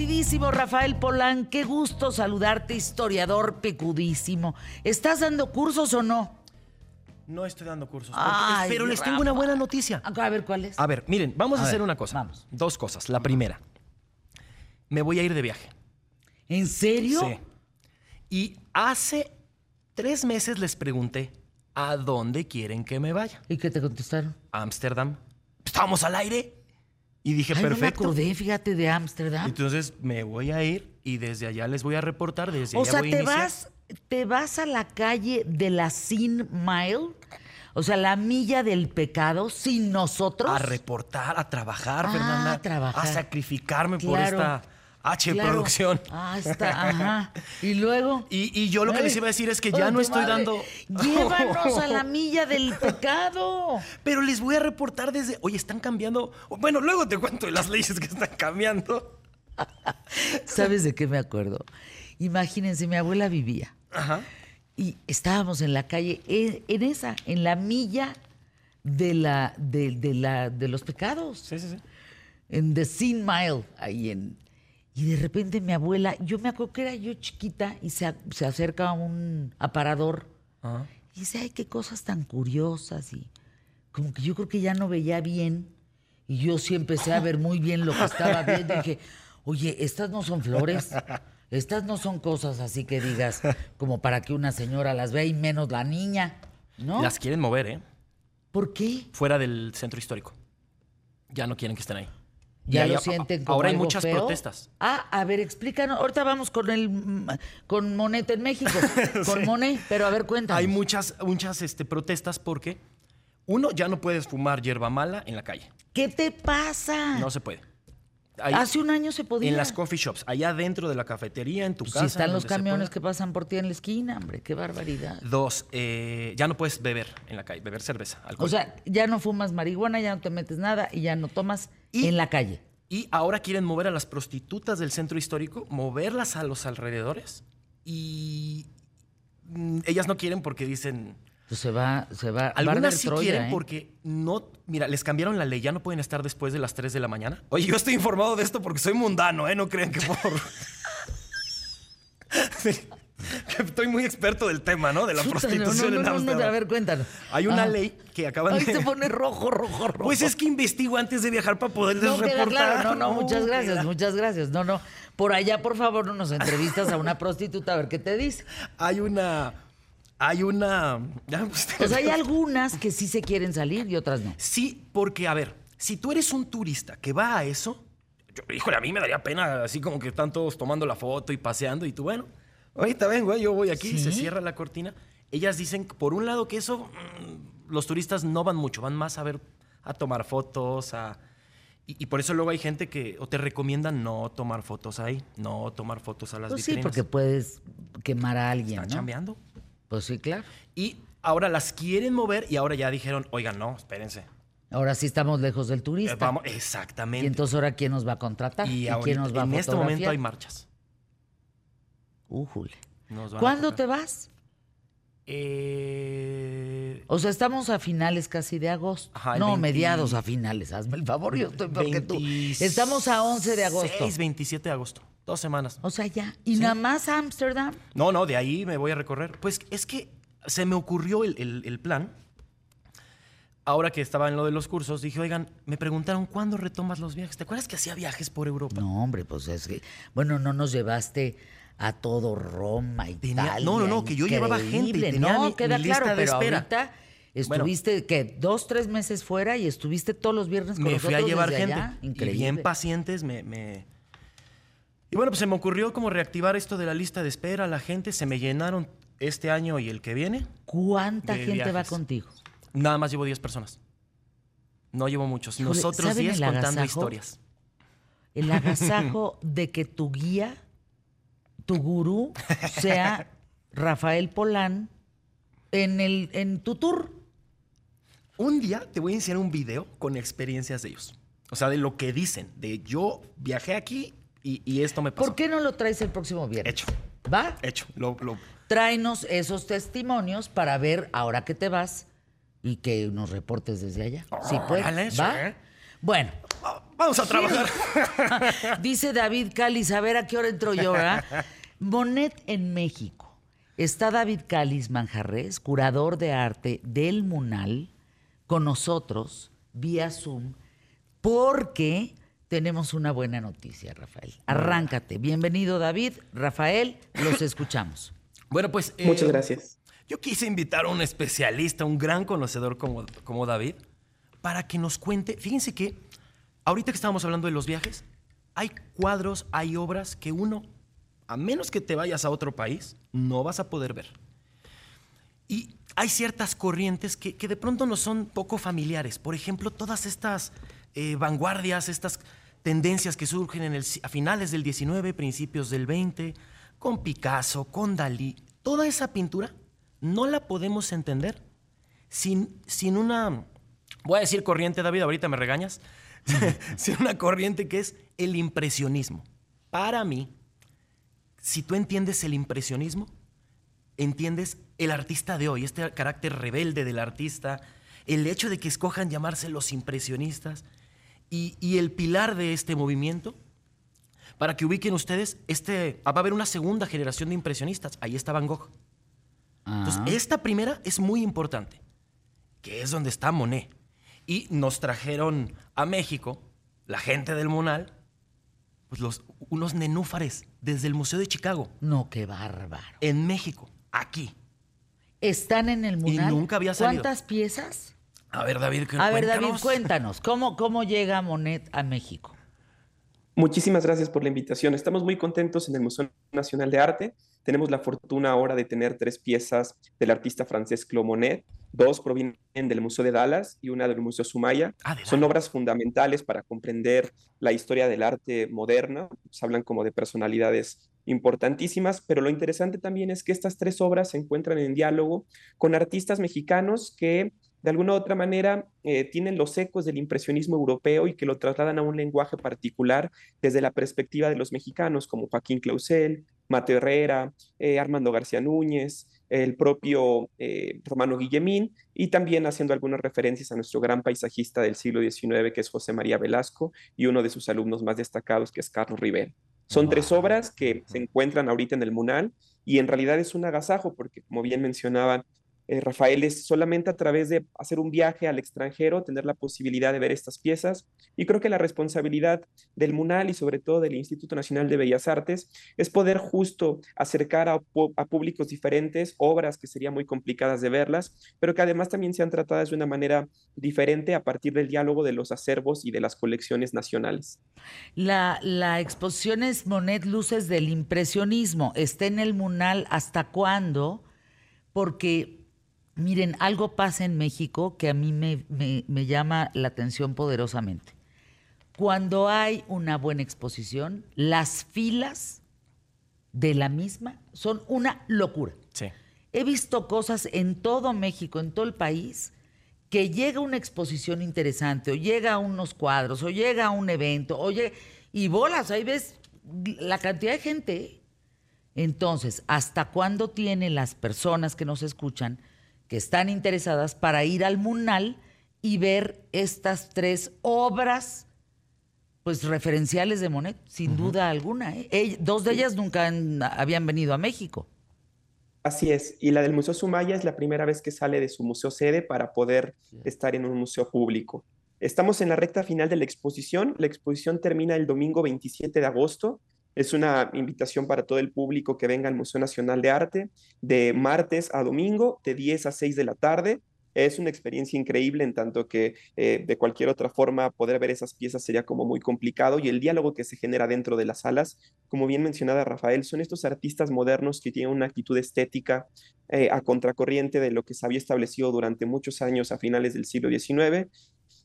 queridísimo Rafael Polán, qué gusto saludarte, historiador pecudísimo. ¿Estás dando cursos o no? No estoy dando cursos. Ay, pero les tengo una buena noticia. A ver, ¿cuál es? A ver, miren, vamos a, A hacer ver, una cosa. vamos. Dos cosas. La primera, me voy a ir de viaje. ¿En serio? Sí. Y hace tres meses les pregunté a dónde quieren que me vaya. ¿Y qué te contestaron? Ámsterdam. Estábamos al aire. Y dije, Ay, no me perfecto. acordé, fíjate, de Ámsterdam. Entonces me voy a ir y desde allá les voy a reportar. Desde O allá sea, voy a te iniciar. vas, te vas a la calle de la Sin Mile, o sea, la milla del pecado, sin nosotros. a reportar, a trabajar, Ah, Fernanda. a trabajar. A sacrificarme por esta H Claro. producción. Ah, está, ajá. Y luego. Y, y yo lo que les iba a decir es que ya no estoy madre, dando. Llévanos a la milla del pecado. Pero les voy a reportar desde. Oye, están cambiando. Bueno, luego te cuento de las leyes que están cambiando. ¿Sabes de qué me acuerdo? Imagínense, mi abuela vivía Ajá. y estábamos en la calle, en, en esa, en la milla de la, de, de la, de los pecados. Sí, sí, sí. en The Sin Mile, ahí en... Y de repente mi abuela, yo me acuerdo que era yo chiquita y se, se acerca a un aparador y dice, ay, qué cosas tan curiosas y como que yo creo que ya no veía bien y yo sí empecé a ver muy bien lo que estaba viendo y dije, oye, estas no son flores, estas no son cosas así que digas como para que una señora las vea y menos la niña, ¿no? Las quieren mover, ¿eh? ¿Por qué? Fuera del centro histórico. Ya no quieren que estén ahí. Ya lo sienten como Ahora hay algo muchas feo? protestas. Ah, a ver, explícanos. Ahorita vamos con el con Monet en México, con Monet, pero a ver, cuéntanos. Hay muchas, muchas este, protestas porque, uno, ya no puedes fumar hierba mala en la calle. ¿Qué te pasa? No se puede. Ahí- Hace un año se podía. En las coffee shops, allá dentro de la cafetería, en tu Pues casa. si están los camiones que pasan por ti en la esquina, hombre, qué barbaridad. Dos, eh, ya no puedes beber en la calle, beber cerveza, alcohol. O sea, ya no fumas marihuana, ya no te metes nada y ya no tomas Y- en la calle. y ahora quieren mover a las prostitutas del centro histórico, moverlas a los alrededores. Y mm, ellas no quieren porque dicen... Pues se va, se va. Algunas sí Troya, quieren ¿eh? porque no... Mira, les cambiaron la ley, ya no pueden estar después de las 3 de la mañana. Oye, yo estoy informado de esto porque soy mundano, ¿eh? No crean que por... Que estoy muy experto del tema, ¿no? De la Puta, no, prostitución no, en no, no, a ver, cuéntanos. Hay una Ah. ley que acaban Ay, de... se pone rojo, rojo, rojo. Pues es que investigo antes de viajar para poderles No, reportar. claro. No, no, muchas gracias, queda- muchas gracias. No, no. Por allá, por favor, no nos entrevistas a una prostituta a ver qué te dice. Hay una... Hay una... pues, Pues hay algunas que sí se quieren salir y otras no. Sí, porque, a ver, si tú eres un turista que va a eso, yo, híjole, a mí me daría pena, así como que están todos tomando la foto y paseando, y tú, bueno, ahorita vengo, ¿eh? yo voy aquí, se Sí. cierra la cortina. Ellas dicen, por un lado, que eso, mm, los turistas no van mucho, van más a ver, a tomar fotos, a... Y, y por eso luego hay gente que o te recomiendan no tomar fotos ahí, no tomar fotos a las Pues sí, vitrinas. porque puedes quemar a alguien, Están ¿no? chambeando. Pues sí, claro. Y ahora las quieren mover y ahora ya dijeron, oigan, no, espérense. Ahora sí estamos lejos del Eh, turista. Y exactamente. entonces ahora quién nos va a contratar Y y, quién nos va a en este momento hay marchas. Újule. ¿Cuándo te vas? Eh, O sea, estamos a finales casi de agosto. Ajá, no, 20 mediados a finales. Hazme el favor, yo estoy peor que tú. 26, Estamos a 11 de agosto. 27 de agosto. Dos semanas. O sea, ya. ¿Y nada más a Ámsterdam? No, no, de ahí me voy a recorrer. Pues es que se me ocurrió el, el- el plan. Ahora que estaba en lo de los cursos, dije, oigan, me preguntaron cuándo retomas los viajes. ¿Te acuerdas que hacía viajes por Europa? No, hombre, pues es que... Bueno, no nos llevaste a todo Roma, Tenía- Italia. no, no, no, que yo llevaba gente y increíble. tenía No, mi- queda mi lista claro, de pero espera. ahorita Bueno. estuviste, ¿qué? Dos, tres meses fuera y estuviste todos los viernes con me fui a llevar gente. allá. Y Increíble. bien pacientes me, me- Y bueno, pues se me ocurrió como reactivar esto de la lista de espera. La gente se me llenaron este año y el que viene. ¿Cuánta gente va contigo? Nada más llevo 10 personas. No llevo muchos. Nosotros ¿saben 10 el contando agasajo? historias. El agasajo de que tu guía, tu gurú, sea Rafael Polán en, el, en tu tour. Un día te voy a enseñar un video con experiencias de ellos. O sea, de lo que dicen. De yo viajé aquí y, y esto me pasó. ¿Por qué no lo traes el próximo viernes? Hecho. ¿Va? Hecho. Lo, lo- Tráenos esos testimonios para ver ahora que te vas y que nos reportes desde allá. Sí, pues. ¿Va? Bueno, Vamos a trabajar. Dice David Cáliz, a ver a qué hora entro yo, ¿verdad? Monet en México. Está David Cáliz Manjarres, curador de arte del Munal, con nosotros vía Zoom, porque tenemos una buena noticia, Rafael. Arráncate. Bienvenido, David. Rafael, los escuchamos. Bueno, pues. Muchas eh, gracias. Yo quise invitar a un especialista, un gran conocedor como, como David, para que nos cuente. Fíjense que ahorita que estábamos hablando de los viajes, hay cuadros, hay obras que uno, a menos que te vayas a otro país, no vas a poder ver. Y hay ciertas corrientes que, de pronto no son poco familiares. Por ejemplo, todas estas eh, vanguardias, estas tendencias que surgen en el, a finales del 19, principios del 20, con Picasso, con Dalí, toda esa pintura no la podemos entender sin, sin una, voy a decir corriente, David, ahorita me regañas, sin una corriente que es el impresionismo. Para mí, si tú entiendes el impresionismo, entiendes el artista de hoy, este carácter rebelde del artista, el hecho de que escojan llamarse los impresionistas y, el pilar de este movimiento, para que ubiquen ustedes, este, va a haber una segunda generación de impresionistas. Ahí está Van Gogh. Entonces, esta primera es muy importante, que es donde está Monet. Y nos trajeron a México, la gente del Monal, pues los, unos nenúfares desde el Museo de Chicago. No, qué bárbaro. En México, aquí. Están en el Munal. Y nunca había salido. ¿Cuántas piezas? A ver, David, A ver, David, cuéntanos, ¿cómo, cómo llega Monet a México? Muchísimas gracias por la invitación. Estamos muy contentos en el Museo Nacional de Arte. Tenemos la fortuna ahora de tener tres piezas del artista francés Claude Monet. Dos provienen del Museo de Dallas y una del Museo Sumaya. Ah, Son obras fundamentales para comprender la historia del arte moderna. Se hablan como de personalidades importantísimas, pero lo interesante también es que estas tres obras se encuentran en diálogo con artistas mexicanos que de alguna u otra manera eh, tienen los ecos del impresionismo europeo y que lo trasladan a un lenguaje particular desde la perspectiva de los mexicanos, como Joaquín Clausel, Mateo Herrera, eh, Armando García Núñez, el propio eh, Romano Guillemín, y también haciendo algunas referencias a nuestro gran paisajista del siglo XIX, que es José María Velasco, y uno de sus alumnos más destacados, que es Carlos Rivera. Son tres obras que se encuentran ahorita en el Munal y en realidad es un agasajo porque, como bien mencionaban eh, Rafael, es solamente a través de hacer un viaje al extranjero, tener la posibilidad de ver estas piezas. Y creo que la responsabilidad del MUNAL y sobre todo del Instituto Nacional de Bellas Artes es poder justo acercar a, públicos diferentes obras que serían muy complicadas de verlas, pero que además también sean tratadas de una manera diferente a partir del diálogo de los acervos y de las colecciones nacionales. La, la exposición es Monet Luces del Impresionismo. ¿Está en el MUNAL hasta cuándo? Porque Miren, algo pasa en México que a mí me, llama la atención poderosamente. Cuando hay una buena exposición, las filas de la misma son una locura. Sí. He visto cosas en todo México, en todo el país, que llega una exposición interesante, o llega a unos cuadros, o llega a un evento, oye, y bolas, ahí ves la cantidad de gente. Entonces, ¿hasta cuándo tienen las personas que nos escuchan que están interesadas para ir al Munal y ver estas tres obras pues referenciales de Monet, sin duda alguna. ¿eh? dos de ellas nunca habían venido a México. Así es, y la del Museo Sumaya es la primera vez que sale de su museo sede para poder estar en un museo público. Estamos en la recta final de la exposición. La exposición termina el domingo 27 de agosto es una invitación para todo el público que venga al Museo Nacional de Arte de martes a domingo, de 10 a 6 de la tarde. Es una experiencia increíble en tanto que eh, de cualquier otra forma poder ver esas piezas sería como muy complicado y el diálogo que se genera dentro de las salas, como bien mencionada Rafael, son estos artistas modernos que tienen una actitud estética eh, a contracorriente de lo que se había establecido durante muchos años a finales del siglo XIX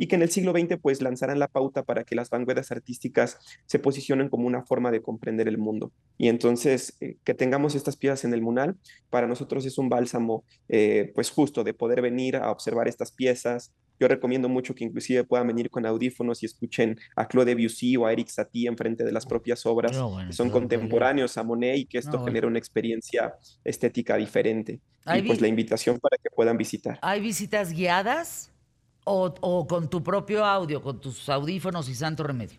y que en el siglo XX pues lanzarán la pauta para que las vanguardias artísticas se posicionen como una forma de comprender el mundo. Y entonces eh, que tengamos estas piezas en el Munal, para nosotros es un bálsamo eh, pues justo de poder venir a observar estas piezas. Yo recomiendo mucho que inclusive puedan venir con audífonos y escuchen a Claude Debussy o a Eric Satie enfrente de las propias obras que son contemporáneos a Monet y que esto genera una experiencia estética diferente. Y pues la invitación para que puedan visitar. ¿Hay visitas guiadas? O, o con tu propio audio, con tus audífonos y santo remedio.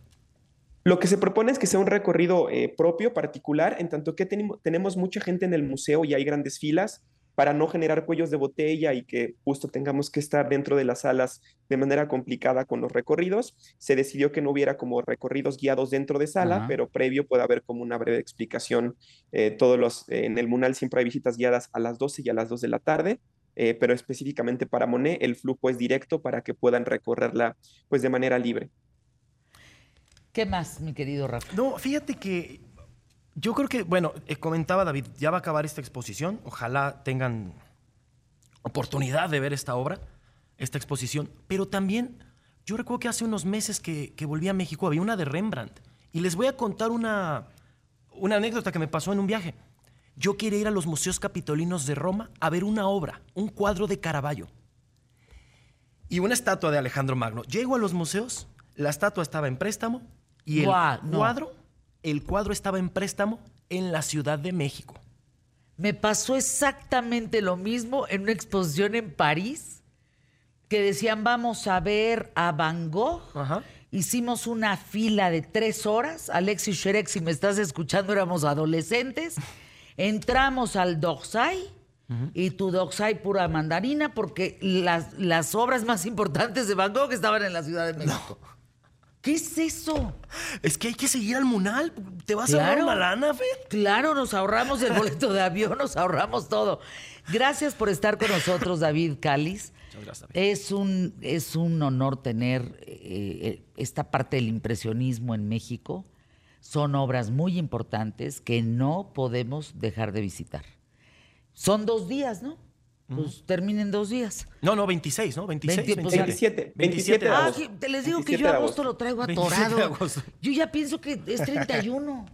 Lo que se propone es que sea un recorrido eh, propio, particular, en tanto que tenemos mucha gente en el museo y hay grandes filas para no generar cuellos de botella y que justo tengamos que estar dentro de las salas de manera complicada con los recorridos. Se decidió que no hubiera como recorridos guiados dentro de sala, pero previo puede haber como una breve explicación. Eh, todos los, en el Munal siempre hay visitas guiadas a las 12 y a las 2 de la tarde. Eh, pero específicamente para Monet el flujo es directo para que puedan recorrerla pues de manera libre. ¿Qué más, mi querido Rafa? No, fíjate que yo creo que, bueno, eh, comentaba David, ya va a acabar esta exposición. Ojalá tengan oportunidad de ver esta obra, esta exposición. Pero también, yo recuerdo que hace unos meses que, volví a México había una de Rembrandt. Y les voy a contar una, una anécdota que me pasó en un viaje. Yo quería ir a los museos capitolinos de Roma a ver una obra, un cuadro de Caravaggio y una estatua de Alejandro Magno. Llego a los museos, la estatua estaba en préstamo y el cuadro, el cuadro estaba en préstamo en la Ciudad de México. Me pasó exactamente lo mismo en una exposición en París que decían vamos a ver a Van Gogh. Hicimos una fila de tres horas. Alexis Sherek, si me estás escuchando, éramos adolescentes. Entramos al Docksai y tu Docksai pura mandarina porque las, las obras más importantes de Van Gogh estaban en la Ciudad de México. ¿Qué es eso? Es que hay que seguir al Munal. ¿Te vas a ahorrar una lana, Fer? Claro, nos ahorramos el boleto de avión, nos ahorramos todo. Gracias por estar con nosotros, David Cáliz. Muchas gracias. Es un, es un honor tener eh, eh, esta parte del impresionismo en México. Son obras muy importantes que no podemos dejar de visitar. Son dos días, ¿no? Pues terminen dos días. No, no, 26, ¿no? 26, 27. 27, de agosto. Ah, te les digo que yo agosto lo traigo atorado. Yo ya pienso que es 31.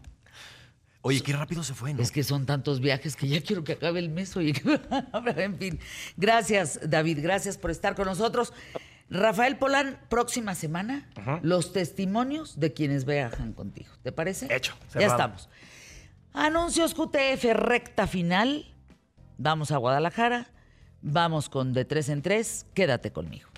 Oye, qué rápido se fue, ¿no? Es que son tantos viajes que ya quiero que acabe el mes. Oye, en fin. Gracias, David. Gracias por estar con nosotros. Rafael Polán, próxima semana, los testimonios de quienes viajan contigo. ¿Te parece? Hecho. Ya estamos. Anuncios QTF, recta final. Vamos a Guadalajara. Vamos con de tres en tres. Quédate conmigo.